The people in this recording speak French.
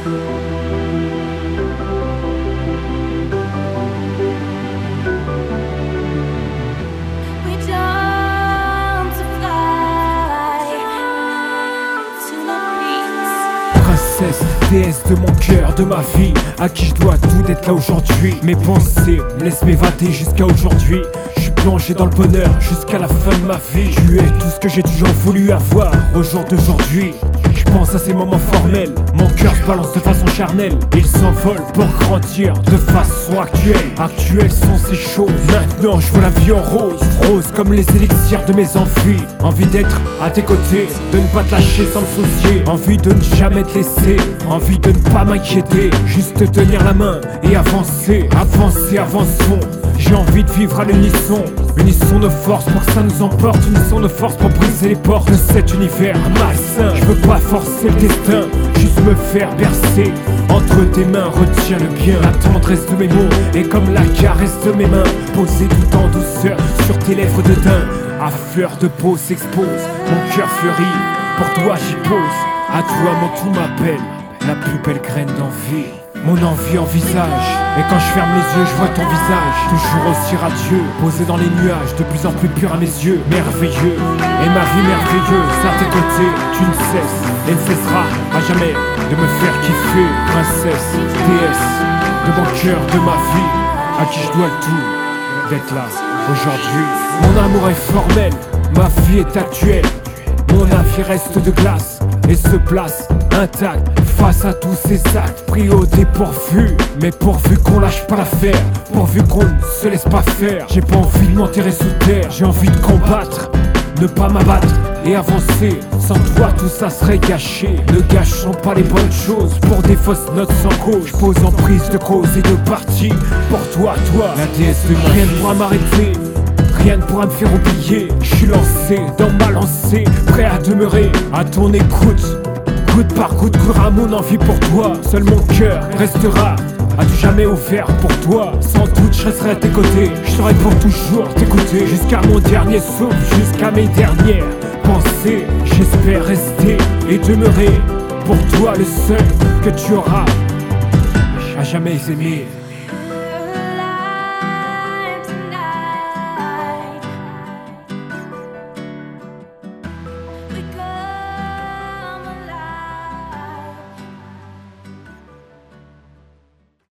Princesse, déesse de mon cœur, de ma vie, à qui je dois tout d'être là aujourd'hui. Mes pensées me laissent m'évader jusqu'à aujourd'hui. Je suis plongé dans le bonheur jusqu'à la fin de ma vie. Tu es tout ce que j'ai toujours voulu avoir au jour d'aujourd'hui. Pense à ces moments formels, mon cœur se balance de façon charnelle. Il s'envole pour grandir de façon actuelle. Actuelles sont ces choses. Maintenant je vois la vie en rose, rose comme les élixirs de mes envies. Envie d'être à tes côtés, de ne pas te lâcher sans me soucier. Envie de ne jamais te laisser, envie de ne pas m'inquiéter. Juste te tenir la main et avancer, avancer, avançons. J'ai envie de vivre à l'unisson Unissons nos forces pour que ça nous emporte Unissons nos forces pour briser les portes de cet univers malsain Je veux pas forcer le destin, juste me faire bercer. Entre tes mains, retiens le bien. La tendresse de mes mots est comme la caresse de mes mains. Posée tout en douceur sur tes lèvres de daim. À fleur de peau s'expose, mon cœur fleurit. Pour toi j'y pose, à toi mon tout m'appelle. La plus belle graine d'envie mon envie en visage. Et quand je ferme les yeux je vois ton visage. Toujours aussi radieux Posé dans les nuages De plus en plus pur à mes yeux. Merveilleux. Et ma vie merveilleuse À tes côtés Tu ne cesses. Et ne cessera à jamais De me faire kiffer. Princesse Déesse De mon cœur De ma vie À qui je dois tout D'être là Aujourd'hui. Mon amour est formel Ma vie est actuelle. Mon avis reste de glace Et se place intact face à tous ces actes pris au dépourvu. Mais pourvu qu'on lâche pas l'affaire, pourvu qu'on ne se laisse pas faire. J'ai pas envie de m'enterrer sous terre, j'ai envie de combattre, ne pas m'abattre et avancer. Sans toi, tout ça serait gâché. Ne gâchons pas les bonnes choses pour des fausses notes sans cause. Pose en prise de cause et de partie. Pour toi, toi, la déesse rien ne pourra m'arrêter. Rien ne pourra me faire oublier. Je suis lancé dans ma lancée, prêt à demeurer à ton écoute. Goutte par goutte courra mon envie pour toi. Seul mon cœur restera à tout jamais ouvert pour toi. Sans doute, je resterai à tes côtés. Je serai pour toujours t'écouter. Jusqu'à mon dernier souffle, jusqu'à mes dernières pensées. J'espère rester et demeurer pour toi le seul que tu auras à jamais aimé.